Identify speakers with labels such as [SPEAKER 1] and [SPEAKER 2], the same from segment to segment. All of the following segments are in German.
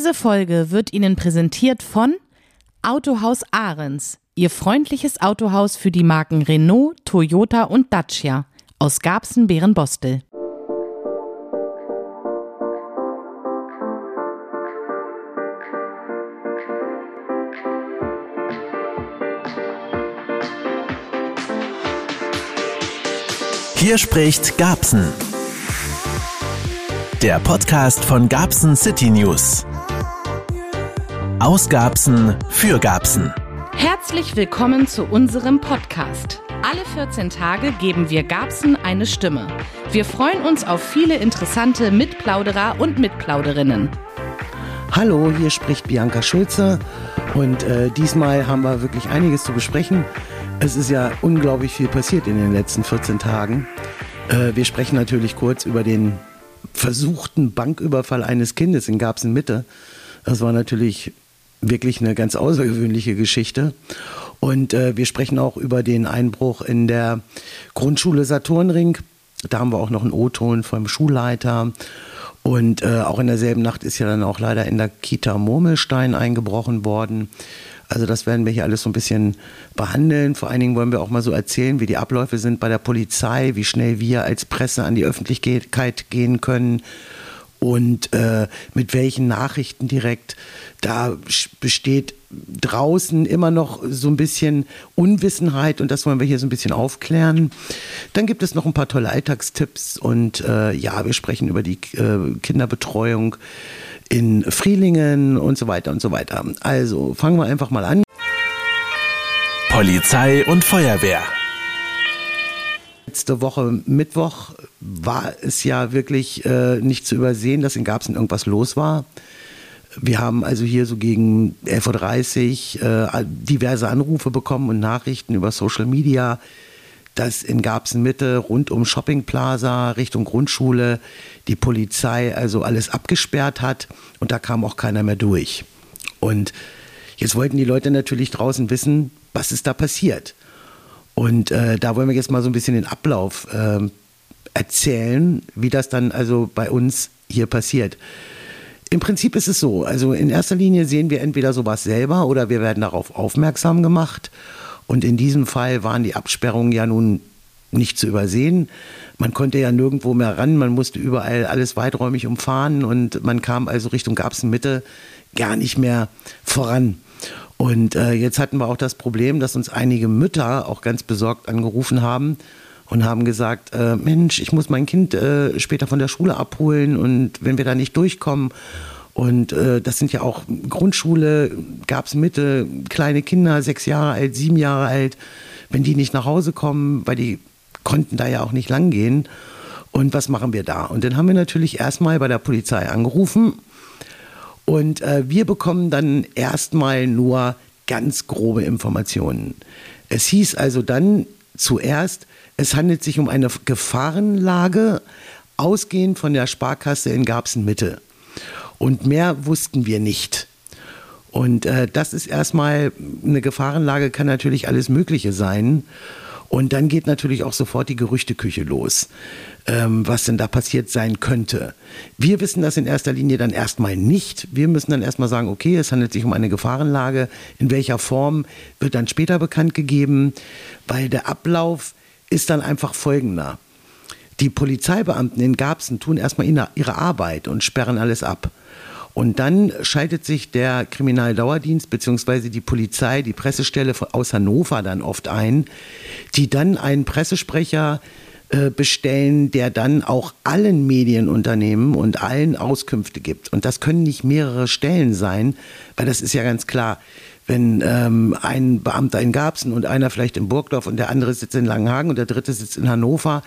[SPEAKER 1] Diese Folge wird Ihnen präsentiert von Autohaus Ahrens, Ihr freundliches Autohaus für die Marken Renault, Toyota und Dacia aus Garbsen-Bärenbostel.
[SPEAKER 2] Hier spricht Gabsen. Der Podcast von Gabsen City News. Aus Gabsen für Gabsen.
[SPEAKER 1] Herzlich willkommen zu unserem Podcast. Alle 14 Tage geben wir Gabsen eine Stimme. Wir freuen uns auf viele interessante Mitplauderer und Mitplauderinnen.
[SPEAKER 3] Hallo, hier spricht Bianca Schulze und äh, diesmal haben wir wirklich einiges zu besprechen. Es ist ja unglaublich viel passiert in den letzten 14 Tagen. Äh, wir sprechen natürlich kurz über den versuchten Banküberfall eines Kindes in Garbsen Mitte. Das war natürlich wirklich eine ganz außergewöhnliche Geschichte. Und äh, wir sprechen auch über den Einbruch in der Grundschule Saturnring. Da haben wir auch noch einen O-Ton vom Schulleiter. Und äh, auch in derselben Nacht ist ja dann auch leider in der Kita Murmelstein eingebrochen worden. Also das werden wir hier alles so ein bisschen behandeln. Vor allen Dingen wollen wir auch mal so erzählen, wie die Abläufe sind bei der Polizei, wie schnell wir als Presse an die Öffentlichkeit gehen können und äh, mit welchen Nachrichten direkt. Da besteht draußen immer noch so ein bisschen Unwissenheit und das wollen wir hier so ein bisschen aufklären. Dann gibt es noch ein paar tolle Alltagstipps und äh, ja, wir sprechen über die äh, Kinderbetreuung in Frielingen und so weiter und so weiter. Also fangen wir einfach mal an.
[SPEAKER 2] Polizei und Feuerwehr.
[SPEAKER 3] Letzte Woche Mittwoch war es ja wirklich äh, nicht zu übersehen, dass in Garbsen irgendwas los war. Wir haben also hier so gegen 11.30 Uhr äh, diverse Anrufe bekommen und Nachrichten über Social Media, dass in Garbsen Mitte rund um Shoppingplaza Richtung Grundschule die Polizei also alles abgesperrt hat und da kam auch keiner mehr durch. Und jetzt wollten die Leute natürlich draußen wissen, was ist da passiert. Und äh, da wollen wir jetzt mal so ein bisschen den Ablauf äh, erzählen, wie das dann also bei uns hier passiert. Im Prinzip ist es so, also in erster Linie sehen wir entweder sowas selber oder wir werden darauf aufmerksam gemacht. Und in diesem Fall waren die Absperrungen ja nun nicht zu übersehen. Man konnte ja nirgendwo mehr ran, man musste überall alles weiträumig umfahren und man kam also Richtung Garbsen-Mitte gar nicht mehr voran. Und äh, jetzt hatten wir auch das Problem, dass uns einige Mütter auch ganz besorgt angerufen haben und haben gesagt, äh, Mensch, ich muss mein Kind äh, später von der Schule abholen und wenn wir da nicht durchkommen und äh, das sind ja auch Grundschule, gab es Mitte, kleine Kinder, sechs Jahre alt, sieben Jahre alt, wenn die nicht nach Hause kommen, weil die konnten da ja auch nicht lang gehen. Und was machen wir da? Und dann haben wir natürlich erstmal bei der Polizei angerufen und äh, wir bekommen dann erstmal nur ganz grobe Informationen. Es hieß also dann zuerst, es handelt sich um eine Gefahrenlage, ausgehend von der Sparkasse in Garbsen Mitte. Und mehr wussten wir nicht. Und äh, das ist erstmal eine Gefahrenlage, kann natürlich alles Mögliche sein. Und dann geht natürlich auch sofort die Gerüchteküche los, ähm, was denn da passiert sein könnte. Wir wissen das in erster Linie dann erstmal nicht. Wir müssen dann erstmal sagen, okay, es handelt sich um eine Gefahrenlage. In welcher Form wird dann später bekannt gegeben, weil der Ablauf ist dann einfach folgender. Die Polizeibeamten in Garbsen tun erstmal ihre Arbeit und sperren alles ab. Und dann schaltet sich der Kriminaldauerdienst bzw. die Polizei, die Pressestelle aus Hannover dann oft ein, die dann einen Pressesprecher äh, bestellen, der dann auch allen Medienunternehmen und allen Auskünfte gibt. Und das können nicht mehrere Stellen sein, weil das ist ja ganz klar wenn ähm, ein Beamter in Garbsen und einer vielleicht in Burgdorf und der andere sitzt in Langenhagen und der dritte sitzt in Hannover,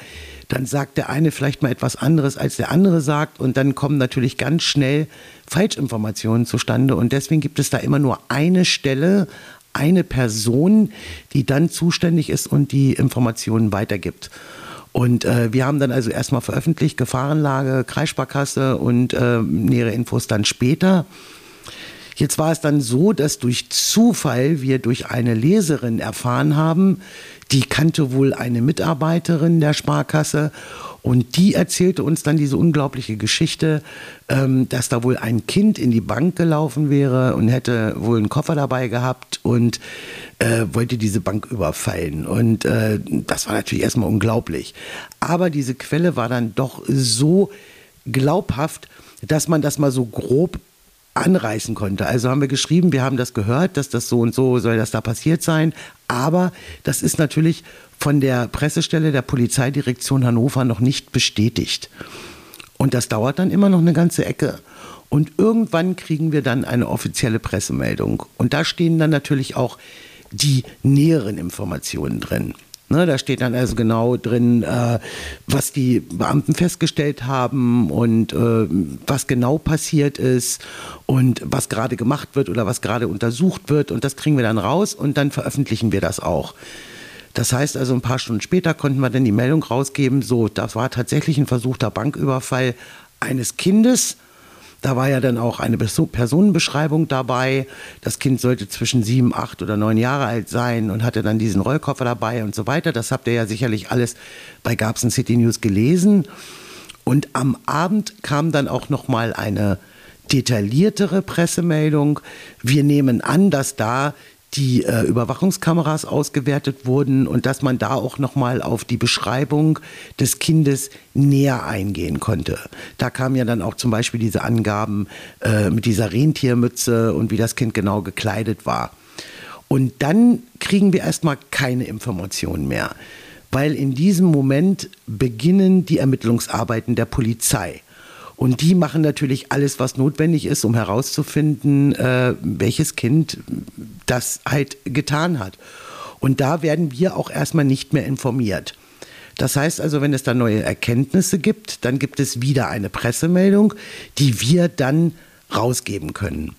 [SPEAKER 3] dann sagt der eine vielleicht mal etwas anderes, als der andere sagt und dann kommen natürlich ganz schnell Falschinformationen zustande und deswegen gibt es da immer nur eine Stelle, eine Person, die dann zuständig ist und die Informationen weitergibt. Und äh, wir haben dann also erstmal veröffentlicht, Gefahrenlage, Kreissparkasse und äh, nähere Infos dann später. Jetzt war es dann so, dass durch Zufall wir durch eine Leserin erfahren haben, die kannte wohl eine Mitarbeiterin der Sparkasse und die erzählte uns dann diese unglaubliche Geschichte, ähm, dass da wohl ein Kind in die Bank gelaufen wäre und hätte wohl einen Koffer dabei gehabt und äh, wollte diese Bank überfallen. Und äh, das war natürlich erstmal unglaublich. Aber diese Quelle war dann doch so glaubhaft, dass man das mal so grob anreißen konnte. Also haben wir geschrieben, wir haben das gehört, dass das so und so soll das da passiert sein. Aber das ist natürlich von der Pressestelle der Polizeidirektion Hannover noch nicht bestätigt. Und das dauert dann immer noch eine ganze Ecke. Und irgendwann kriegen wir dann eine offizielle Pressemeldung. Und da stehen dann natürlich auch die näheren Informationen drin. Ne, da steht dann also genau drin, äh, was die Beamten festgestellt haben und äh, was genau passiert ist und was gerade gemacht wird oder was gerade untersucht wird. Und das kriegen wir dann raus und dann veröffentlichen wir das auch. Das heißt also, ein paar Stunden später konnten wir dann die Meldung rausgeben, so, das war tatsächlich ein versuchter Banküberfall eines Kindes da war ja dann auch eine Personenbeschreibung dabei. Das Kind sollte zwischen sieben, acht oder neun Jahre alt sein und hatte dann diesen Rollkoffer dabei und so weiter. Das habt ihr ja sicherlich alles bei Gabsen City News gelesen. Und am Abend kam dann auch noch mal eine detailliertere Pressemeldung. Wir nehmen an, dass da die äh, Überwachungskameras ausgewertet wurden und dass man da auch noch mal auf die Beschreibung des Kindes näher eingehen konnte. Da kamen ja dann auch zum Beispiel diese Angaben äh, mit dieser Rentiermütze und wie das Kind genau gekleidet war. Und dann kriegen wir erstmal keine Informationen mehr, weil in diesem Moment beginnen die Ermittlungsarbeiten der Polizei. Und die machen natürlich alles, was notwendig ist, um herauszufinden, äh, welches Kind das halt getan hat. Und da werden wir auch erstmal nicht mehr informiert. Das heißt also, wenn es da neue Erkenntnisse gibt, dann gibt es wieder eine Pressemeldung, die wir dann rausgeben können.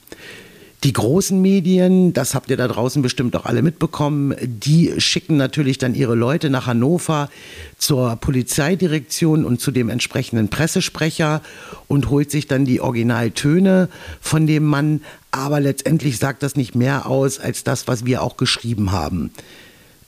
[SPEAKER 3] Die großen Medien, das habt ihr da draußen bestimmt auch alle mitbekommen, die schicken natürlich dann ihre Leute nach Hannover zur Polizeidirektion und zu dem entsprechenden Pressesprecher und holt sich dann die Originaltöne von dem Mann. Aber letztendlich sagt das nicht mehr aus als das, was wir auch geschrieben haben.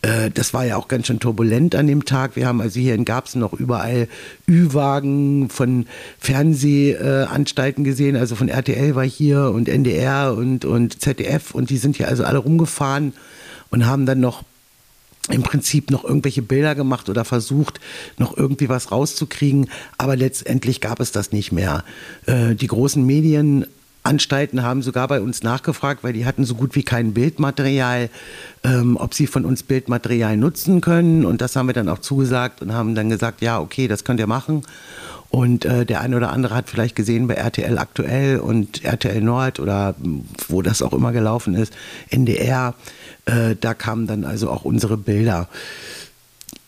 [SPEAKER 3] Äh, das war ja auch ganz schön turbulent an dem Tag. Wir haben also hier in Garbsen noch überall Ü-Wagen von Fernsehanstalten gesehen. Also von RTL war hier und NDR und, und ZDF und die sind hier also alle rumgefahren und haben dann noch im Prinzip noch irgendwelche Bilder gemacht oder versucht, noch irgendwie was rauszukriegen. Aber letztendlich gab es das nicht mehr. Äh, die großen Medien Anstalten haben sogar bei uns nachgefragt, weil die hatten so gut wie kein Bildmaterial, ähm, ob sie von uns Bildmaterial nutzen können. Und das haben wir dann auch zugesagt und haben dann gesagt, ja, okay, das könnt ihr machen. Und äh, der eine oder andere hat vielleicht gesehen bei RTL aktuell und RTL Nord oder wo das auch immer gelaufen ist, NDR, äh, da kamen dann also auch unsere Bilder.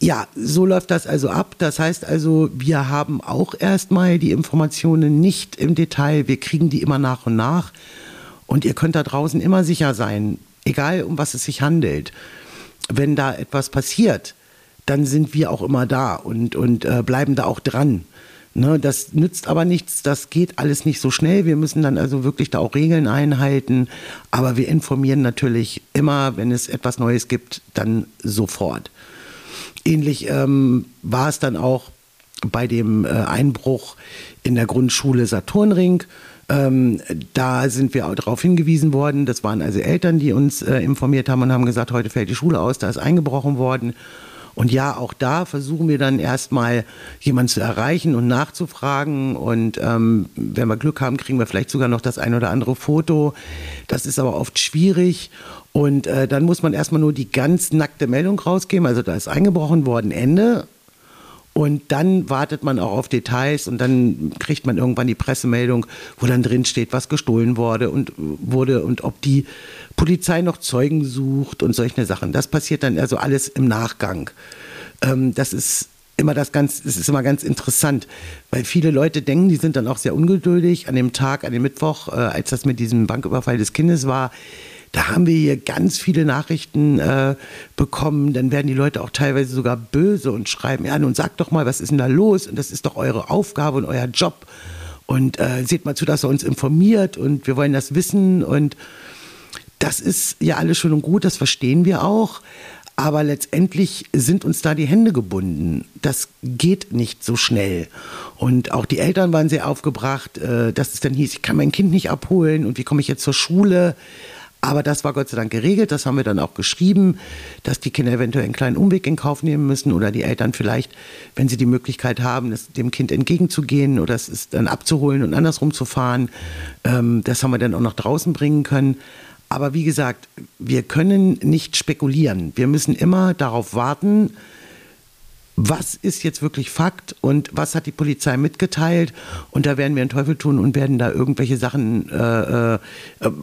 [SPEAKER 3] Ja, so läuft das also ab. Das heißt also, wir haben auch erstmal die Informationen nicht im Detail. Wir kriegen die immer nach und nach. Und ihr könnt da draußen immer sicher sein, egal um was es sich handelt. Wenn da etwas passiert, dann sind wir auch immer da und, und äh, bleiben da auch dran. Ne, das nützt aber nichts, das geht alles nicht so schnell. Wir müssen dann also wirklich da auch Regeln einhalten. Aber wir informieren natürlich immer, wenn es etwas Neues gibt, dann sofort. Ähnlich ähm, war es dann auch bei dem äh, Einbruch in der Grundschule Saturnring. Ähm, da sind wir auch darauf hingewiesen worden. Das waren also Eltern, die uns äh, informiert haben und haben gesagt, heute fällt die Schule aus, da ist eingebrochen worden. Und ja, auch da versuchen wir dann erstmal jemanden zu erreichen und nachzufragen. Und ähm, wenn wir Glück haben, kriegen wir vielleicht sogar noch das ein oder andere Foto. Das ist aber oft schwierig. Und äh, dann muss man erstmal nur die ganz nackte Meldung rausgeben. Also da ist eingebrochen worden, Ende. Und dann wartet man auch auf Details und dann kriegt man irgendwann die Pressemeldung, wo dann drin steht, was gestohlen wurde und wurde und ob die Polizei noch Zeugen sucht und solche Sachen. Das passiert dann also alles im Nachgang. Ähm, das ist immer das ganz, es ist immer ganz interessant, weil viele Leute denken, die sind dann auch sehr ungeduldig an dem Tag, an dem Mittwoch, äh, als das mit diesem Banküberfall des Kindes war da haben wir hier ganz viele Nachrichten äh, bekommen. Dann werden die Leute auch teilweise sogar böse und schreiben, ja, nun sagt doch mal, was ist denn da los? Und das ist doch eure Aufgabe und euer Job. und äh, seht mal zu, dass er uns informiert und wir wollen das wissen und das ist ja alles schön und gut, das verstehen wir auch. Aber letztendlich sind uns da die Hände gebunden. Das geht nicht so schnell. Und auch die Eltern waren sehr aufgebracht, äh, dass es dann hieß, ich kann mein Kind nicht abholen und wie komme ich jetzt zur Schule? Aber das war Gott sei Dank geregelt, das haben wir dann auch geschrieben, dass die Kinder eventuell einen kleinen Umweg in Kauf nehmen müssen oder die Eltern vielleicht, wenn sie die Möglichkeit haben, es dem Kind entgegenzugehen oder es dann abzuholen und andersrum zu fahren. Ähm, das haben wir dann auch noch draußen bringen können. Aber wie gesagt, wir können nicht spekulieren. Wir müssen immer darauf warten, was ist jetzt wirklich Fakt und was hat die Polizei mitgeteilt. Und da werden wir einen Teufel tun und werden da irgendwelche Sachen äh, äh,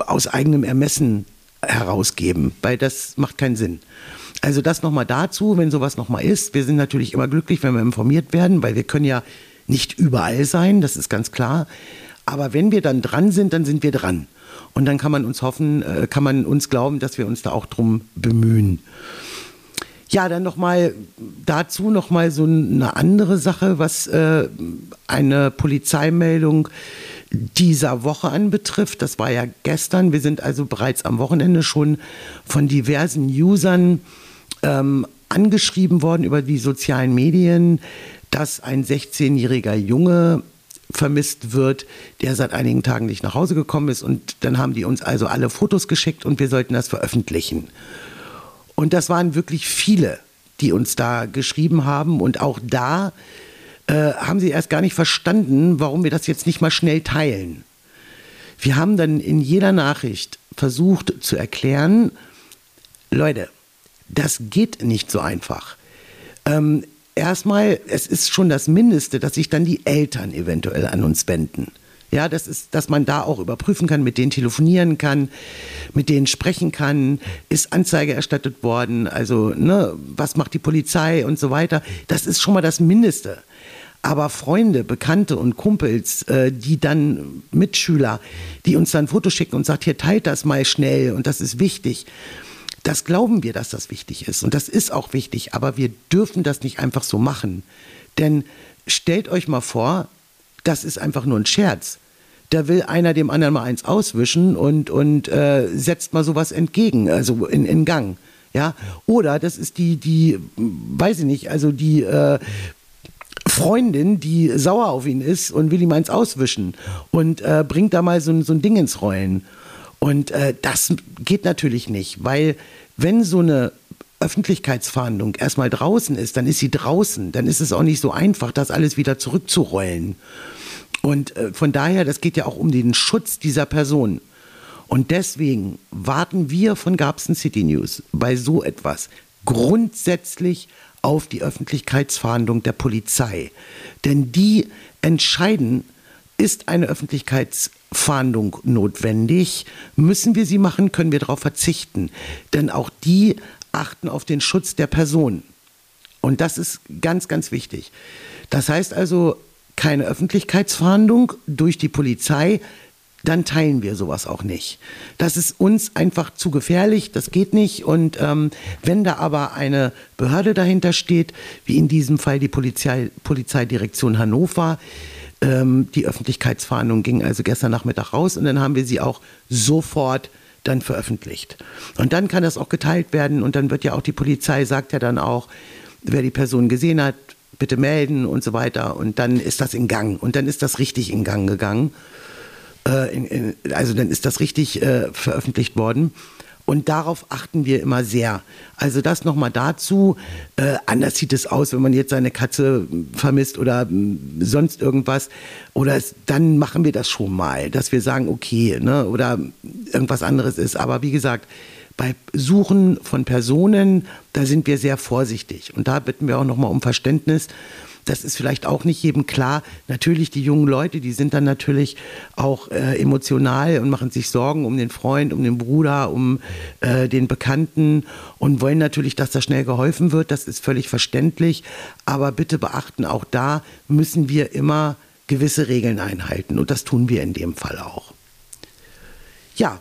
[SPEAKER 3] aus eigenem Ermessen herausgeben, weil das macht keinen Sinn. Also das nochmal dazu, wenn sowas nochmal ist. Wir sind natürlich immer glücklich, wenn wir informiert werden, weil wir können ja nicht überall sein, das ist ganz klar. Aber wenn wir dann dran sind, dann sind wir dran. Und dann kann man uns hoffen, äh, kann man uns glauben, dass wir uns da auch drum bemühen. Ja, dann nochmal dazu nochmal so eine andere Sache, was äh, eine Polizeimeldung dieser Woche anbetrifft. Das war ja gestern. Wir sind also bereits am Wochenende schon von diversen Usern ähm, angeschrieben worden über die sozialen Medien, dass ein 16-jähriger Junge vermisst wird, der seit einigen Tagen nicht nach Hause gekommen ist. Und dann haben die uns also alle Fotos geschickt und wir sollten das veröffentlichen. Und das waren wirklich viele, die uns da geschrieben haben. Und auch da äh, haben sie erst gar nicht verstanden, warum wir das jetzt nicht mal schnell teilen. Wir haben dann in jeder Nachricht versucht zu erklären, Leute, das geht nicht so einfach. Ähm, erstmal, es ist schon das Mindeste, dass sich dann die Eltern eventuell an uns wenden. Ja, das ist, dass man da auch überprüfen kann, mit denen telefonieren kann, mit denen sprechen kann, ist Anzeige erstattet worden, also ne, was macht die Polizei und so weiter. Das ist schon mal das Mindeste. Aber Freunde, Bekannte und Kumpels, äh, die dann Mitschüler, die uns dann Fotos schicken und sagt, hier teilt das mal schnell und das ist wichtig. Das glauben wir, dass das wichtig ist. Und das ist auch wichtig. Aber wir dürfen das nicht einfach so machen. Denn stellt euch mal vor, das ist einfach nur ein Scherz. Da will einer dem anderen mal eins auswischen und, und äh, setzt mal sowas entgegen, also in, in Gang. Ja? Oder das ist die, die, weiß ich nicht, also die äh, Freundin, die sauer auf ihn ist und will ihm eins auswischen und äh, bringt da mal so, so ein Ding ins Rollen. Und äh, das geht natürlich nicht, weil wenn so eine Öffentlichkeitsfahndung erstmal draußen ist, dann ist sie draußen. Dann ist es auch nicht so einfach, das alles wieder zurückzurollen. Und äh, von daher, das geht ja auch um den Schutz dieser Person. Und deswegen warten wir von Garbsen City News bei so etwas grundsätzlich auf die Öffentlichkeitsfahndung der Polizei. Denn die entscheiden, ist eine Öffentlichkeitsfahndung notwendig? Müssen wir sie machen? Können wir darauf verzichten? Denn auch die achten auf den Schutz der Person. Und das ist ganz, ganz wichtig. Das heißt also, keine Öffentlichkeitsfahndung durch die Polizei, dann teilen wir sowas auch nicht. Das ist uns einfach zu gefährlich, das geht nicht. Und ähm, wenn da aber eine Behörde dahinter steht, wie in diesem Fall die Polizei, Polizeidirektion Hannover, ähm, die Öffentlichkeitsfahndung ging also gestern Nachmittag raus und dann haben wir sie auch sofort dann veröffentlicht. Und dann kann das auch geteilt werden und dann wird ja auch die Polizei, sagt ja dann auch, wer die Person gesehen hat, bitte melden und so weiter. Und dann ist das in Gang und dann ist das richtig in Gang gegangen. Äh, also dann ist das richtig äh, veröffentlicht worden. Und darauf achten wir immer sehr. Also das nochmal dazu. Äh, anders sieht es aus, wenn man jetzt seine Katze vermisst oder sonst irgendwas. Oder es, dann machen wir das schon mal, dass wir sagen, okay, ne, oder irgendwas anderes ist. Aber wie gesagt, bei Suchen von Personen, da sind wir sehr vorsichtig. Und da bitten wir auch nochmal um Verständnis das ist vielleicht auch nicht jedem klar. Natürlich, die jungen Leute, die sind dann natürlich auch äh, emotional und machen sich Sorgen um den Freund, um den Bruder, um äh, den Bekannten und wollen natürlich, dass da schnell geholfen wird. Das ist völlig verständlich. Aber bitte beachten, auch da müssen wir immer gewisse Regeln einhalten. Und das tun wir in dem Fall auch. Ja,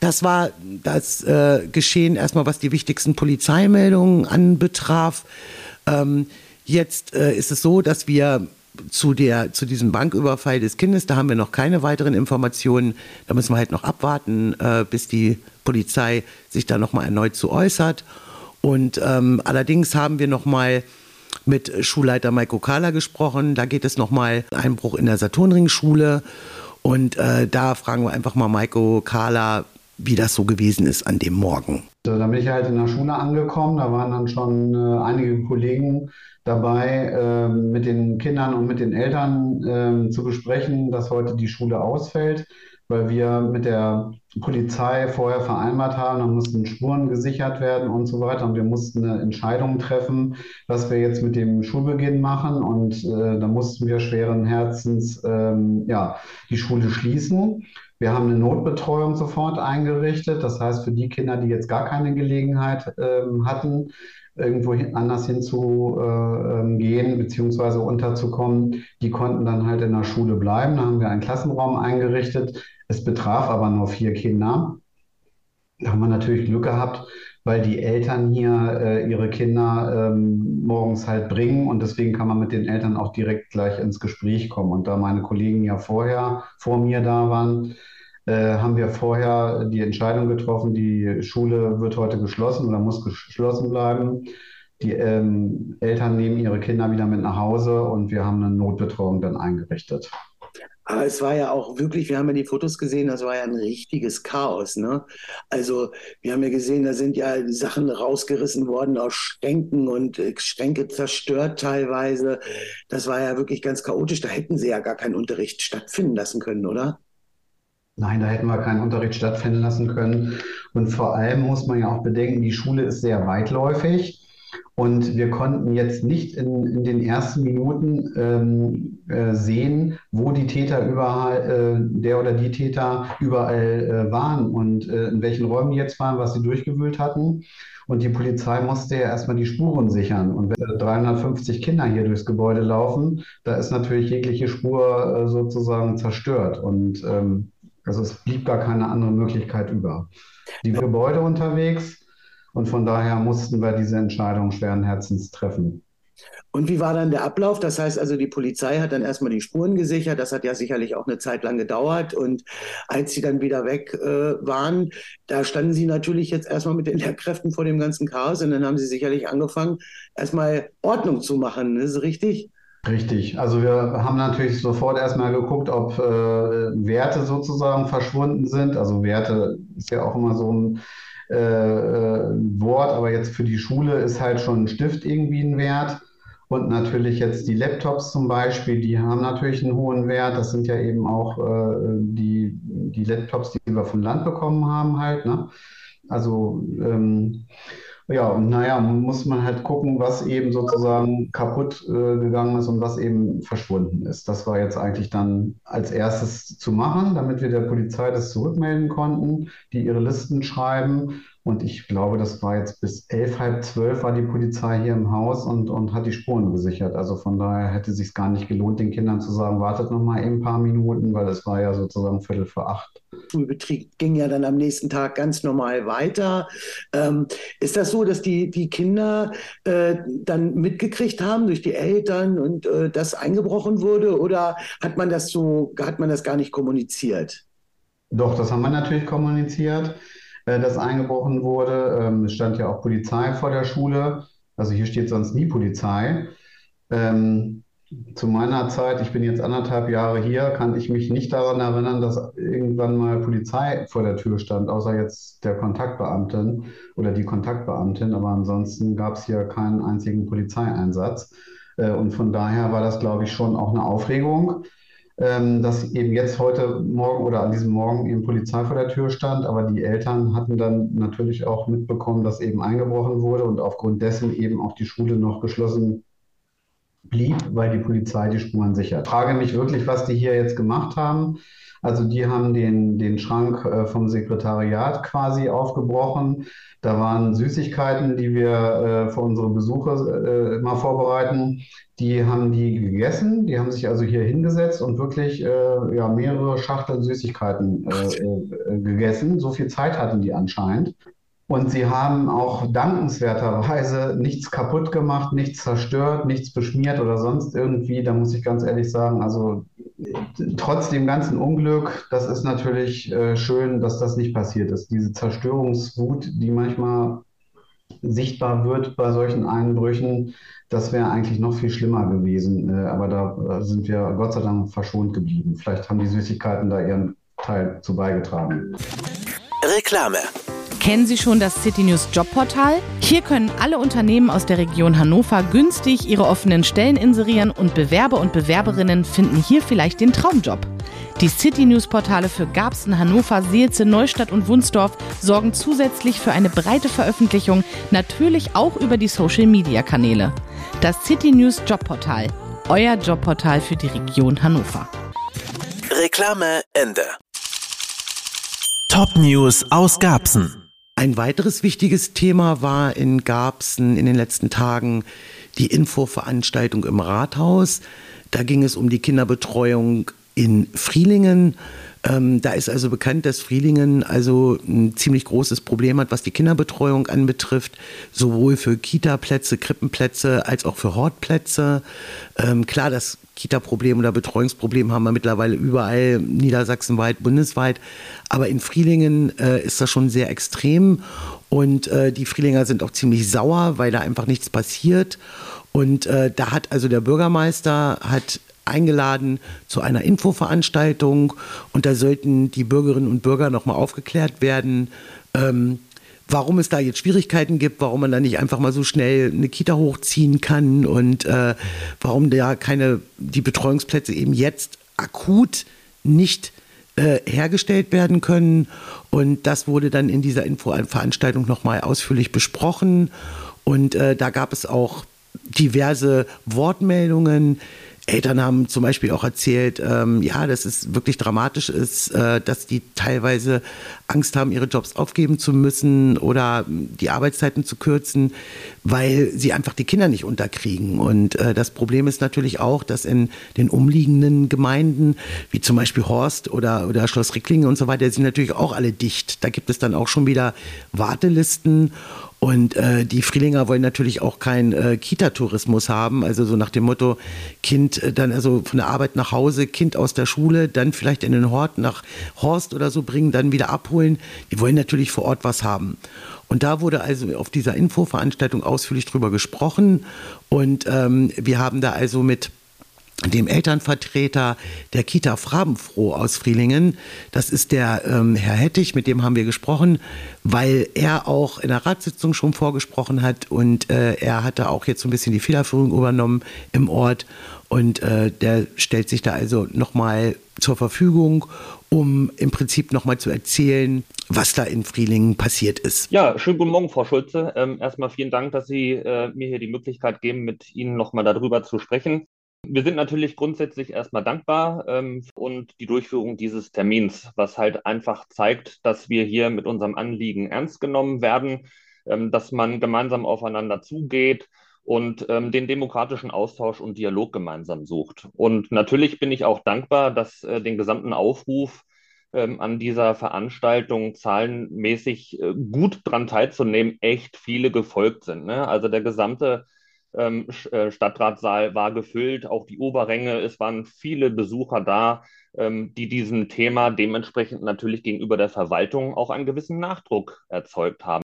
[SPEAKER 3] das war das äh, Geschehen erstmal, was die wichtigsten Polizeimeldungen anbetraf. Ähm, Jetzt äh, ist es so, dass wir zu, der, zu diesem Banküberfall des Kindes, da haben wir noch keine weiteren Informationen. Da müssen wir halt noch abwarten, äh, bis die Polizei sich da nochmal erneut zu äußert. Und ähm, allerdings haben wir nochmal mit Schulleiter Maiko Kala gesprochen. Da geht es nochmal Einbruch in der Saturnring-Schule. Und äh, da fragen wir einfach mal Maiko Kala, wie das so gewesen ist an dem Morgen.
[SPEAKER 4] Da bin ich halt in der Schule angekommen. Da waren dann schon äh, einige Kollegen dabei, äh, mit den Kindern und mit den Eltern äh, zu besprechen, dass heute die Schule ausfällt weil wir mit der Polizei vorher vereinbart haben, da mussten Spuren gesichert werden und so weiter. Und wir mussten eine Entscheidung treffen, was wir jetzt mit dem Schulbeginn machen. Und äh, da mussten wir schweren Herzens ähm, ja, die Schule schließen. Wir haben eine Notbetreuung sofort eingerichtet. Das heißt, für die Kinder, die jetzt gar keine Gelegenheit ähm, hatten, irgendwo anders hinzugehen äh, ähm, beziehungsweise unterzukommen, die konnten dann halt in der Schule bleiben. Da haben wir einen Klassenraum eingerichtet, es betraf aber nur vier Kinder. Da haben wir natürlich Glück gehabt, weil die Eltern hier äh, ihre Kinder ähm, morgens halt bringen und deswegen kann man mit den Eltern auch direkt gleich ins Gespräch kommen. Und da meine Kollegen ja vorher vor mir da waren, haben wir vorher die Entscheidung getroffen, die Schule wird heute geschlossen oder muss geschlossen bleiben. Die ähm, Eltern nehmen ihre Kinder wieder mit nach Hause und wir haben eine Notbetreuung dann eingerichtet.
[SPEAKER 3] Aber es war ja auch wirklich, wir haben ja die Fotos gesehen, das war ja ein richtiges Chaos. Ne? Also wir haben ja gesehen, da sind ja Sachen rausgerissen worden aus Schränken und äh, Schränke zerstört teilweise. Das war ja wirklich ganz chaotisch. Da hätten sie ja gar keinen Unterricht stattfinden lassen können, oder?
[SPEAKER 4] Nein, da hätten wir keinen Unterricht stattfinden lassen können. Und vor allem muss man ja auch bedenken, die Schule ist sehr weitläufig. Und wir konnten jetzt nicht in, in den ersten Minuten ähm, äh, sehen, wo die Täter überall, äh, der oder die Täter überall äh, waren und äh, in welchen Räumen die jetzt waren, was sie durchgewühlt hatten. Und die Polizei musste ja erstmal die Spuren sichern. Und wenn 350 Kinder hier durchs Gebäude laufen, da ist natürlich jegliche Spur äh, sozusagen zerstört. Und ähm, also es blieb gar keine andere Möglichkeit über. Die Gebäude unterwegs und von daher mussten wir diese Entscheidung schweren Herzens treffen.
[SPEAKER 3] Und wie war dann der Ablauf? Das heißt also, die Polizei hat dann erstmal die Spuren gesichert. Das hat ja sicherlich auch eine Zeit lang gedauert. Und als sie dann wieder weg äh, waren, da standen sie natürlich jetzt erstmal mit den Lehrkräften vor dem ganzen Chaos. Und dann haben sie sicherlich angefangen, erstmal Ordnung zu machen. Ist richtig?
[SPEAKER 4] Richtig. Also wir haben natürlich sofort erstmal geguckt, ob äh, Werte sozusagen verschwunden sind. Also Werte ist ja auch immer so ein äh, äh, Wort, aber jetzt für die Schule ist halt schon ein Stift irgendwie ein Wert. Und natürlich jetzt die Laptops zum Beispiel, die haben natürlich einen hohen Wert. Das sind ja eben auch äh, die, die Laptops, die wir vom Land bekommen haben halt. Ne? Also ähm, ja, und naja, muss man halt gucken, was eben sozusagen kaputt äh, gegangen ist und was eben verschwunden ist. Das war jetzt eigentlich dann als erstes zu machen, damit wir der Polizei das zurückmelden konnten, die ihre Listen schreiben und ich glaube, das war jetzt bis elf, halb zwölf war die Polizei hier im Haus und, und hat die Spuren gesichert. Also von daher hätte es sich gar nicht gelohnt, den Kindern zu sagen, wartet noch mal ein paar Minuten, weil es war ja sozusagen Viertel vor acht.
[SPEAKER 3] Schulbetrieb ging ja dann am nächsten Tag ganz normal weiter. Ähm, ist das so, dass die, die Kinder äh, dann mitgekriegt haben durch die Eltern und äh, das eingebrochen wurde oder hat man das so, hat man das gar nicht kommuniziert?
[SPEAKER 4] Doch, das haben wir natürlich kommuniziert. Äh, das eingebrochen wurde. Ähm, es stand ja auch Polizei vor der Schule. Also hier steht sonst nie Polizei. Ähm, zu meiner Zeit, ich bin jetzt anderthalb Jahre hier, kann ich mich nicht daran erinnern, dass irgendwann mal Polizei vor der Tür stand, außer jetzt der Kontaktbeamtin oder die Kontaktbeamtin. Aber ansonsten gab es hier keinen einzigen Polizeieinsatz. Äh, und von daher war das, glaube ich, schon auch eine Aufregung ähm, dass eben jetzt heute Morgen oder an diesem Morgen eben Polizei vor der Tür stand, aber die Eltern hatten dann natürlich auch mitbekommen, dass eben eingebrochen wurde und aufgrund dessen eben auch die Schule noch geschlossen blieb, weil die Polizei die Spuren sichert. Ich frage mich wirklich, was die hier jetzt gemacht haben. Also die haben den, den Schrank äh, vom Sekretariat quasi aufgebrochen. Da waren Süßigkeiten, die wir äh, für unsere Besucher äh, immer vorbereiten. Die haben die gegessen, die haben sich also hier hingesetzt und wirklich ja, mehrere Schachteln Süßigkeiten gegessen. So viel Zeit hatten die anscheinend. Und sie haben auch dankenswerterweise nichts kaputt gemacht, nichts zerstört, nichts beschmiert oder sonst irgendwie. Da muss ich ganz ehrlich sagen, also trotz dem ganzen Unglück, das ist natürlich äh, schön, dass das nicht passiert ist. Diese Zerstörungswut, die manchmal sichtbar wird bei solchen Einbrüchen, das wäre eigentlich noch viel schlimmer gewesen. Äh, aber da äh, sind wir Gott sei Dank verschont geblieben. Vielleicht haben die Süßigkeiten da ihren Teil zu beigetragen.
[SPEAKER 2] Reklame.
[SPEAKER 1] Kennen Sie schon das City News Jobportal? Hier können alle Unternehmen aus der Region Hannover günstig ihre offenen Stellen inserieren und Bewerber und Bewerberinnen finden hier vielleicht den Traumjob. Die City News Portale für Garbsen, Hannover, Seelze, Neustadt und Wunsdorf sorgen zusätzlich für eine breite Veröffentlichung, natürlich auch über die Social Media Kanäle. Das City News Jobportal, euer Jobportal für die Region Hannover.
[SPEAKER 2] Reklame Ende. Top News aus Garbsen.
[SPEAKER 3] Ein weiteres wichtiges Thema war in Garbsen in den letzten Tagen die Infoveranstaltung im Rathaus. Da ging es um die Kinderbetreuung in Frielingen. Ähm, da ist also bekannt, dass Frielingen also ein ziemlich großes Problem hat, was die Kinderbetreuung anbetrifft, sowohl für Kita-Plätze, Krippenplätze als auch für Hortplätze. Ähm, klar, das Kita-Problem oder Betreuungsproblem haben wir mittlerweile überall, niedersachsenweit, bundesweit. Aber in Frielingen äh, ist das schon sehr extrem und äh, die Frielinger sind auch ziemlich sauer, weil da einfach nichts passiert. Und äh, da hat also der Bürgermeister hat eingeladen zu einer Infoveranstaltung und da sollten die Bürgerinnen und Bürger nochmal aufgeklärt werden. Ähm, warum es da jetzt Schwierigkeiten gibt, warum man da nicht einfach mal so schnell eine Kita hochziehen kann und äh, warum da keine die Betreuungsplätze eben jetzt akut nicht äh, hergestellt werden können. Und das wurde dann in dieser Infoveranstaltung nochmal ausführlich besprochen. Und äh, da gab es auch diverse Wortmeldungen. Eltern haben zum Beispiel auch erzählt, ähm, ja, dass es wirklich dramatisch ist, äh, dass die teilweise Angst haben, ihre Jobs aufgeben zu müssen oder die Arbeitszeiten zu kürzen, weil sie einfach die Kinder nicht unterkriegen. Und äh, das Problem ist natürlich auch, dass in den umliegenden Gemeinden, wie zum Beispiel Horst oder, oder Schloss Ricklingen und so weiter, sind natürlich auch alle dicht. Da gibt es dann auch schon wieder Wartelisten. Und äh, die Frielinger wollen natürlich auch keinen äh, Kita-Tourismus haben, also so nach dem Motto, Kind äh, dann also von der Arbeit nach Hause, Kind aus der Schule, dann vielleicht in den Hort nach Horst oder so bringen, dann wieder abholen. Die wollen natürlich vor Ort was haben. Und da wurde also auf dieser Infoveranstaltung ausführlich drüber gesprochen. Und ähm, wir haben da also mit dem Elternvertreter der Kita Frabenfroh aus Frielingen. Das ist der ähm, Herr Hettich, mit dem haben wir gesprochen, weil er auch in der Ratssitzung schon vorgesprochen hat und äh, er hatte auch jetzt so ein bisschen die Fehlerführung übernommen im Ort und äh, der stellt sich da also nochmal zur Verfügung, um im Prinzip nochmal zu erzählen, was da in Frielingen passiert ist.
[SPEAKER 5] Ja, schönen guten Morgen, Frau Schulze. Ähm, erstmal vielen Dank, dass Sie äh, mir hier die Möglichkeit geben, mit Ihnen nochmal darüber zu sprechen. Wir sind natürlich grundsätzlich erstmal dankbar ähm, und die Durchführung dieses Termins, was halt einfach zeigt, dass wir hier mit unserem Anliegen ernst genommen werden, ähm, dass man gemeinsam aufeinander zugeht und ähm, den demokratischen Austausch und Dialog gemeinsam sucht. Und natürlich bin ich auch dankbar, dass äh, den gesamten Aufruf ähm, an dieser Veranstaltung zahlenmäßig äh, gut dran teilzunehmen, echt viele gefolgt sind. Ne? Also der gesamte ähm, äh, Stadtratssaal war gefüllt, auch die Oberränge. Es waren viele Besucher da, ähm, die diesem Thema dementsprechend natürlich gegenüber der Verwaltung auch einen gewissen Nachdruck erzeugt haben.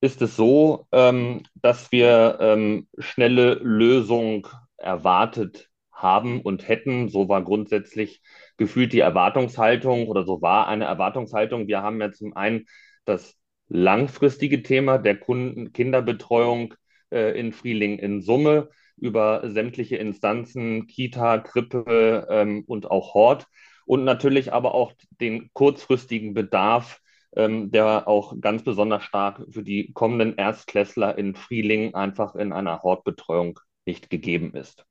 [SPEAKER 5] Ist es so, ähm, dass wir ähm, schnelle Lösungen erwartet haben und hätten? So war grundsätzlich gefühlt die Erwartungshaltung oder so war eine Erwartungshaltung. Wir haben ja zum einen das langfristige Thema der Kunden Kinderbetreuung äh, in Frieling in Summe über sämtliche Instanzen, Kita, Krippe ähm, und auch Hort und natürlich aber auch den kurzfristigen Bedarf, ähm, der auch ganz besonders stark für die kommenden Erstklässler in Frieling einfach in einer Hortbetreuung nicht gegeben ist.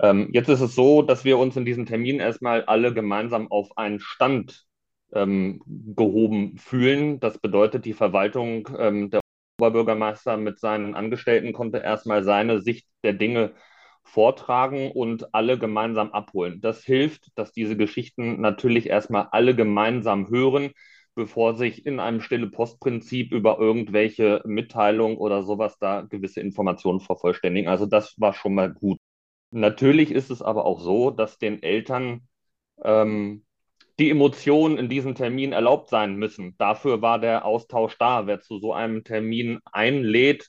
[SPEAKER 5] Ähm, jetzt ist es so, dass wir uns in diesem Termin erstmal alle gemeinsam auf einen Stand ähm, gehoben fühlen. Das bedeutet, die Verwaltung ähm, der Oberbürgermeister mit seinen Angestellten konnte erstmal seine Sicht der Dinge vortragen und alle gemeinsam abholen. Das hilft, dass diese Geschichten natürlich erstmal alle gemeinsam hören, bevor sich in einem stille Postprinzip über irgendwelche Mitteilungen oder sowas da gewisse Informationen vervollständigen. Also das war schon mal gut. Natürlich ist es aber auch so, dass den Eltern ähm, die Emotionen in diesem Termin erlaubt sein müssen. Dafür war der Austausch da. Wer zu so einem Termin einlädt,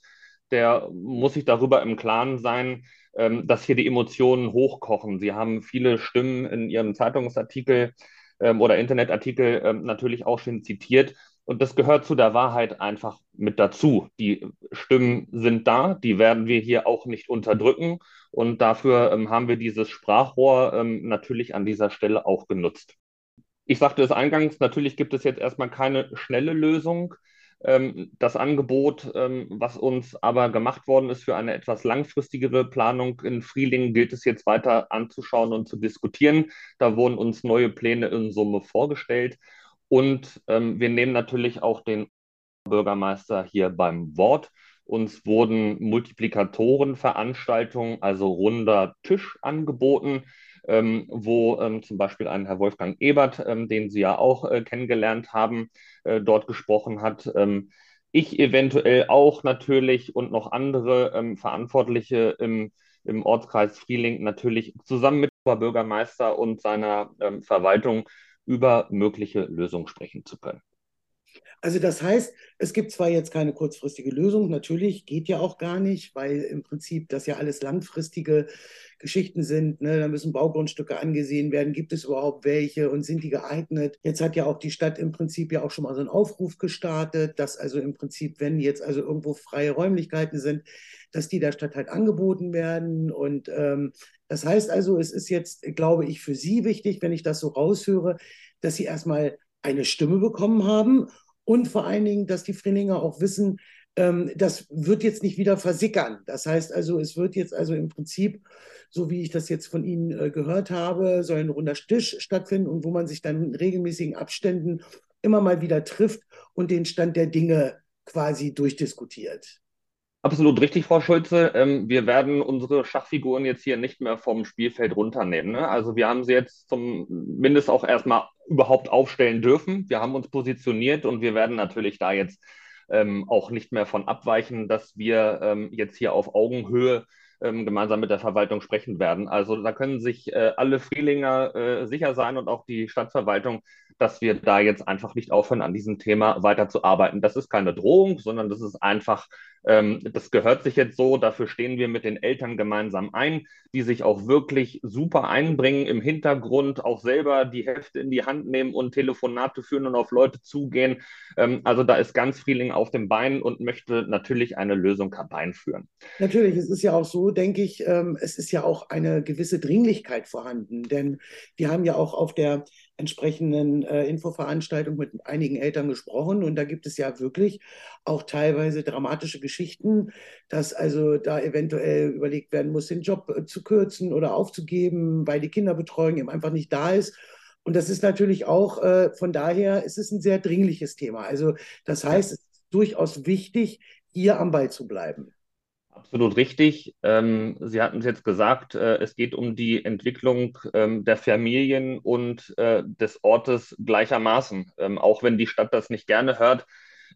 [SPEAKER 5] der muss sich darüber im Klaren sein, ähm, dass hier die Emotionen hochkochen. Sie haben viele Stimmen in Ihrem Zeitungsartikel ähm, oder Internetartikel ähm, natürlich auch schon zitiert. Und das gehört zu der Wahrheit einfach mit dazu. Die Stimmen sind da, die werden wir hier auch nicht unterdrücken. Und dafür haben wir dieses Sprachrohr natürlich an dieser Stelle auch genutzt. Ich sagte es eingangs, natürlich gibt es jetzt erstmal keine schnelle Lösung. Ähm, das Angebot, ähm, was uns aber gemacht worden ist für eine etwas langfristigere Planung in Frielingen, gilt es jetzt weiter anzuschauen und zu diskutieren. Da wurden uns neue Pläne in Summe vorgestellt. Und ähm, wir nehmen natürlich auch den Bürgermeister hier beim Wort. Uns wurden Multiplikatorenveranstaltungen, also runder Tisch angeboten ähm, wo ähm, zum Beispiel ein Herr Wolfgang Ebert, ähm, den Sie ja auch äh, kennengelernt haben, äh, dort gesprochen hat. Ähm, ich eventuell auch natürlich und noch andere ähm, Verantwortliche im, im Ortskreis Frieling natürlich zusammen mit dem Bürgermeister und seiner ähm, Verwaltung über mögliche Lösungen sprechen zu können.
[SPEAKER 3] Also das heißt, es gibt zwar jetzt keine kurzfristige Lösung, natürlich geht ja auch gar nicht, weil im Prinzip das ja alles langfristige Geschichten sind. Ne? Da müssen Baugrundstücke angesehen werden. Gibt es überhaupt welche und sind die geeignet? Jetzt hat ja auch die Stadt im Prinzip ja auch schon mal so einen Aufruf gestartet, dass also im Prinzip, wenn jetzt also irgendwo freie Räumlichkeiten sind, dass die der Stadt halt angeboten werden. Und ähm, das heißt also, es ist jetzt, glaube ich, für Sie wichtig, wenn ich das so raushöre, dass Sie erstmal eine Stimme bekommen haben und vor allen Dingen, dass die Freninger auch wissen, ähm, das wird jetzt nicht wieder versickern. Das heißt also, es wird jetzt also im Prinzip, so wie ich das jetzt von Ihnen äh, gehört habe, soll ein runder Tisch stattfinden und wo man sich dann in regelmäßigen Abständen immer mal wieder trifft und den Stand der Dinge quasi durchdiskutiert.
[SPEAKER 5] Absolut richtig, Frau Schulze. Ähm, wir werden unsere Schachfiguren jetzt hier nicht mehr vom Spielfeld runternehmen. Ne? Also wir haben sie jetzt zumindest auch erstmal überhaupt aufstellen dürfen. Wir haben uns positioniert und wir werden natürlich da jetzt ähm, auch nicht mehr von abweichen, dass wir ähm, jetzt hier auf Augenhöhe ähm, gemeinsam mit der Verwaltung sprechen werden. Also da können sich äh, alle Frielinger äh, sicher sein und auch die Stadtverwaltung, dass wir da jetzt einfach nicht aufhören, an diesem Thema weiterzuarbeiten. Das ist keine Drohung, sondern das ist einfach ähm, das gehört sich jetzt so, dafür stehen wir mit den Eltern gemeinsam ein, die sich auch wirklich super einbringen im Hintergrund, auch selber die Hefte in die Hand nehmen und Telefonate führen und auf Leute zugehen. Ähm, also da ist ganz Frieling auf dem Bein und möchte natürlich eine Lösung herbeiführen.
[SPEAKER 3] Natürlich, es ist ja auch so, denke ich, ähm, es ist ja auch eine gewisse Dringlichkeit vorhanden, denn wir haben ja auch auf der entsprechenden äh, Infoveranstaltung mit einigen Eltern gesprochen und da gibt es ja wirklich auch teilweise dramatische Geschichten, dass also da eventuell überlegt werden muss, den Job äh, zu kürzen oder aufzugeben, weil die Kinderbetreuung eben einfach nicht da ist. Und das ist natürlich auch, äh, von daher ist es ein sehr dringliches Thema. Also das heißt, es ist durchaus wichtig, hier am Ball zu bleiben.
[SPEAKER 5] Absolut richtig. Ähm, Sie hatten es jetzt gesagt, äh, es geht um die Entwicklung ähm, der Familien und äh, des Ortes gleichermaßen. Ähm, auch wenn die Stadt das nicht gerne hört,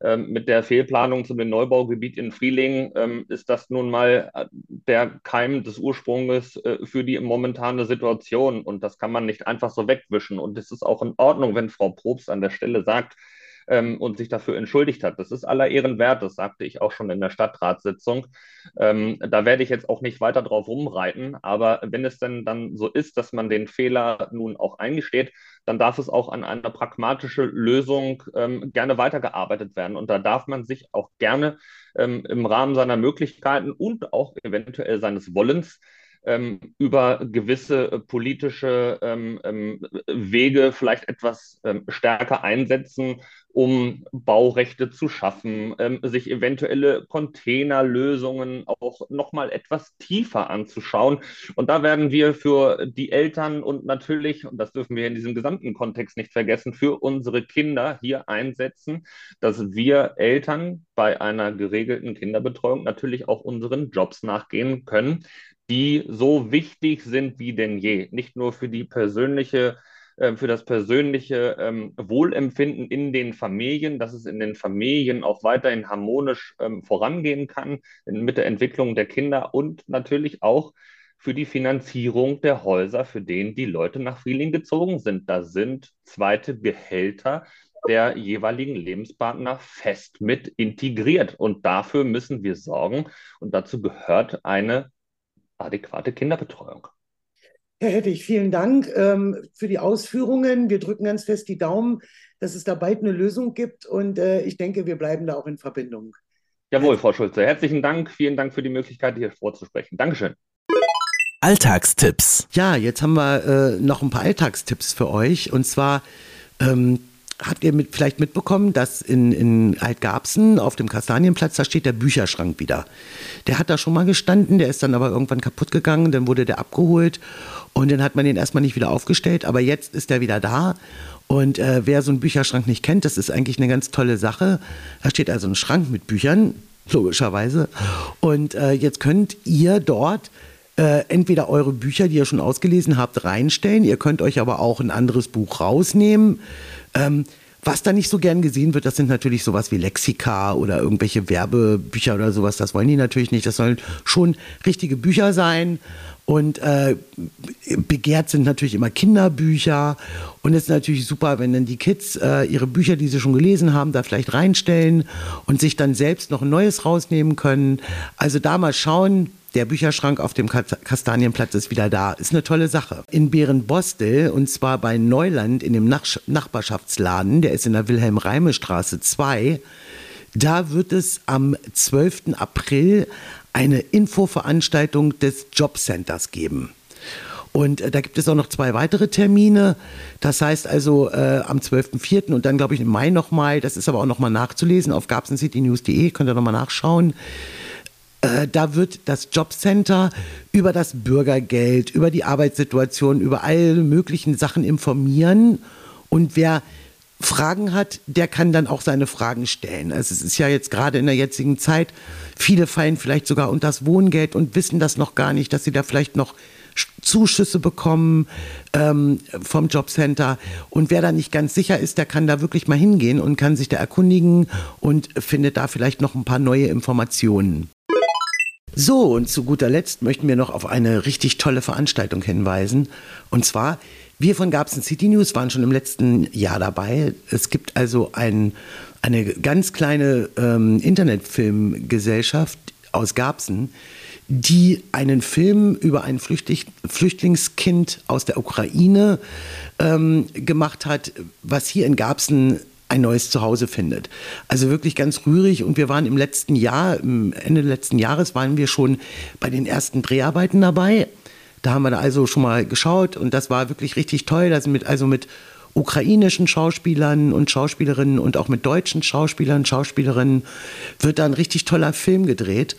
[SPEAKER 5] ähm, mit der Fehlplanung zu dem Neubaugebiet in Frieling ähm, ist das nun mal äh, der Keim des Ursprungs äh, für die momentane Situation. Und das kann man nicht einfach so wegwischen. Und es ist auch in Ordnung, wenn Frau Probst an der Stelle sagt, ähm, und sich dafür entschuldigt hat. Das ist aller Ehren wert, das sagte ich auch schon in der Stadtratssitzung. Ähm, da werde ich jetzt auch nicht weiter drauf rumreiten, aber wenn es denn dann so ist, dass man den Fehler nun auch eingesteht, dann darf es auch an einer pragmatischen Lösung ähm, gerne weitergearbeitet werden. Und da darf man sich auch gerne ähm, im Rahmen seiner Möglichkeiten und auch eventuell seines Wollens ähm, über gewisse äh, politische ähm, ähm, Wege vielleicht etwas ähm, stärker einsetzen, um Baurechte zu schaffen, ähm, sich eventuelle Containerlösungen auch nochmal etwas tiefer anzuschauen. Und da werden wir für die Eltern und natürlich, und das dürfen wir in diesem gesamten Kontext nicht vergessen, für unsere Kinder hier einsetzen, dass wir Eltern bei einer geregelten Kinderbetreuung natürlich auch unseren Jobs nachgehen können, die so wichtig sind wie denn je. Nicht nur für die persönliche äh, für das persönliche ähm, Wohlempfinden in den Familien, dass es in den Familien auch weiterhin harmonisch ähm, vorangehen kann mit der Entwicklung der Kinder und natürlich auch für die Finanzierung der Häuser, für denen die Leute nach Frieling gezogen sind. Da sind zweite Behälter der jeweiligen Lebenspartner fest mit integriert. Und dafür müssen wir sorgen. Und dazu gehört eine adäquate Kinderbetreuung.
[SPEAKER 3] Herr Hettich, vielen Dank ähm, für die Ausführungen. Wir drücken ganz fest die Daumen, dass es da bald eine Lösung gibt. Und äh, ich denke, wir bleiben da auch in Verbindung.
[SPEAKER 5] Jawohl, Frau Schulze. Herzlichen Dank. Vielen Dank für die Möglichkeit, hier vorzusprechen. Dankeschön.
[SPEAKER 2] Alltagstipps.
[SPEAKER 3] Ja, jetzt haben wir äh, noch ein paar Alltagstipps für euch. Und zwar ähm, habt ihr mit, vielleicht mitbekommen, dass in, in Altgarbsen auf dem Kastanienplatz, da steht der Bücherschrank wieder. Der hat da schon mal gestanden, der ist dann aber irgendwann kaputt gegangen, dann wurde der abgeholt und dann hat man den erstmal nicht wieder aufgestellt, aber jetzt ist der wieder da. Und äh, wer so einen Bücherschrank nicht kennt, das ist eigentlich eine ganz tolle Sache. Da steht also ein Schrank mit Büchern, logischerweise. Und äh, jetzt könnt ihr dort äh, entweder eure Bücher, die ihr schon ausgelesen habt, reinstellen. Ihr könnt euch aber auch ein anderes Buch rausnehmen. Ähm, was da nicht so gern gesehen wird, das sind natürlich sowas wie Lexika oder irgendwelche Werbebücher oder sowas. Das wollen die natürlich nicht. Das sollen schon richtige Bücher sein. Und äh, begehrt sind natürlich immer Kinderbücher. Und es ist natürlich super, wenn dann die Kids äh, ihre Bücher, die sie schon gelesen haben, da vielleicht reinstellen und sich dann selbst noch ein neues rausnehmen können. Also da mal schauen, der Bücherschrank auf dem Kastanienplatz ist wieder da. Ist eine tolle Sache. In Bärenbostel, und zwar bei Neuland in dem Nach Nachbarschaftsladen, der ist in der Wilhelm-Reime-Straße 2, da wird es am 12. April eine Infoveranstaltung des Jobcenters geben. Und äh, da gibt es auch noch zwei weitere Termine. Das heißt also äh, am 12.04. und dann glaube ich im Mai nochmal. Das ist aber auch nochmal nachzulesen auf gabsencitynews.de. Könnt ihr nochmal nachschauen. Äh, da wird das Jobcenter über das Bürgergeld, über die Arbeitssituation, über alle möglichen Sachen informieren. Und wer Fragen hat, der kann dann auch seine Fragen stellen. Also es ist ja jetzt gerade in der jetzigen Zeit, viele fallen vielleicht sogar unter das Wohngeld und wissen das noch gar nicht, dass sie da vielleicht noch Zuschüsse bekommen ähm, vom Jobcenter. Und wer da nicht ganz sicher ist, der kann da wirklich mal hingehen und kann sich da erkundigen und findet da vielleicht noch ein paar neue Informationen. So, und zu guter Letzt möchten wir noch auf eine richtig tolle Veranstaltung hinweisen. Und zwar, wir von Gabsen City News waren schon im letzten Jahr dabei. Es gibt also ein, eine ganz kleine ähm, Internetfilmgesellschaft aus Gabsen, die einen Film über ein Flüchtling, Flüchtlingskind aus der Ukraine ähm, gemacht hat, was hier in Gabsen ein neues Zuhause findet. Also wirklich ganz rührig. Und wir waren im letzten Jahr, Ende letzten Jahres waren wir schon bei den ersten Dreharbeiten dabei. Da haben wir da also schon mal geschaut und das war wirklich richtig toll. Also mit, also mit ukrainischen Schauspielern und Schauspielerinnen und auch mit deutschen Schauspielern und Schauspielerinnen wird da ein richtig toller Film gedreht.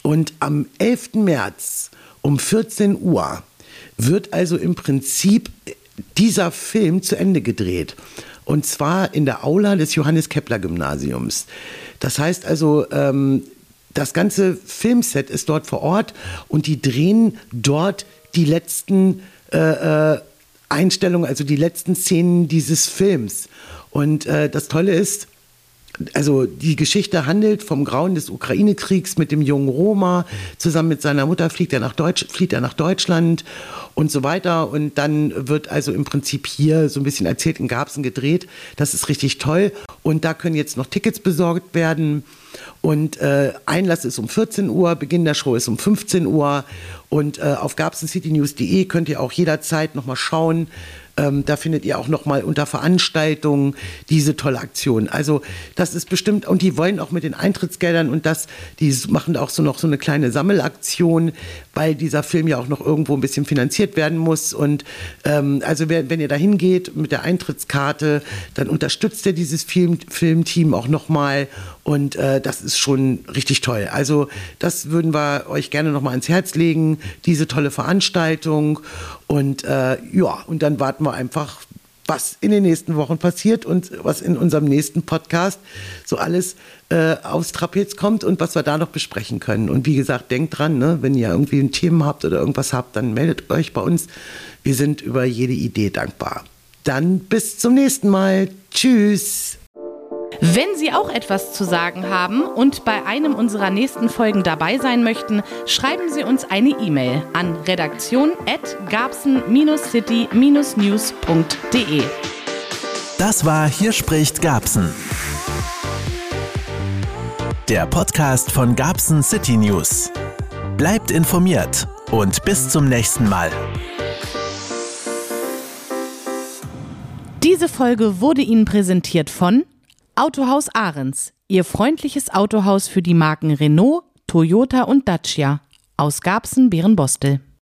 [SPEAKER 3] Und am 11. März um 14 Uhr wird also im Prinzip dieser Film zu Ende gedreht. Und zwar in der Aula des Johannes Kepler Gymnasiums. Das heißt also, ähm, das ganze Filmset ist dort vor Ort und die drehen dort die letzten äh, äh, Einstellungen, also die letzten Szenen dieses Films. Und äh, das Tolle ist, also die Geschichte handelt vom Grauen des Ukraine-Kriegs mit dem jungen Roma. Zusammen mit seiner Mutter fliegt er nach, Deutsch, fliegt er nach Deutschland und so weiter. Und dann wird also im Prinzip hier so ein bisschen erzählt in Garbsen gedreht. Das ist richtig toll. Und da können jetzt noch Tickets besorgt werden. Und äh, Einlass ist um 14 Uhr, Beginn der Show ist um 15 Uhr. Und äh, auf garbsencitynews.de könnt ihr auch jederzeit nochmal schauen, ähm, da findet ihr auch noch mal unter Veranstaltungen diese tolle Aktion. Also das ist bestimmt und die wollen auch mit den Eintrittsgeldern und das, die machen auch so noch so eine kleine Sammelaktion, weil dieser Film ja auch noch irgendwo ein bisschen finanziert werden muss. Und ähm, also wenn, wenn ihr da hingeht mit der Eintrittskarte, dann unterstützt ihr dieses Film, Filmteam auch noch mal und äh, das ist schon richtig toll. Also das würden wir euch gerne noch mal ans Herz legen, diese tolle Veranstaltung. Und äh, ja, und dann warten wir einfach, was in den nächsten Wochen passiert und was in unserem nächsten Podcast so alles äh, aufs Trapez kommt und was wir da noch besprechen können. Und wie gesagt, denkt dran, ne, wenn ihr irgendwie ein Thema habt oder irgendwas habt, dann meldet euch bei uns. Wir sind über jede Idee dankbar. Dann bis zum nächsten Mal. Tschüss.
[SPEAKER 1] Wenn Sie auch etwas zu sagen haben und bei einem unserer nächsten Folgen dabei sein möchten, schreiben Sie uns eine E-Mail an redaktion@garbsen-city-news.de.
[SPEAKER 2] Das war Hier spricht Garbsen. Der Podcast von Garbsen City News. Bleibt informiert und bis zum nächsten Mal.
[SPEAKER 1] Diese Folge wurde Ihnen präsentiert von Autohaus Ahrens, Ihr freundliches Autohaus für die Marken Renault, Toyota und Dacia aus Garbsen-Bärenbostel.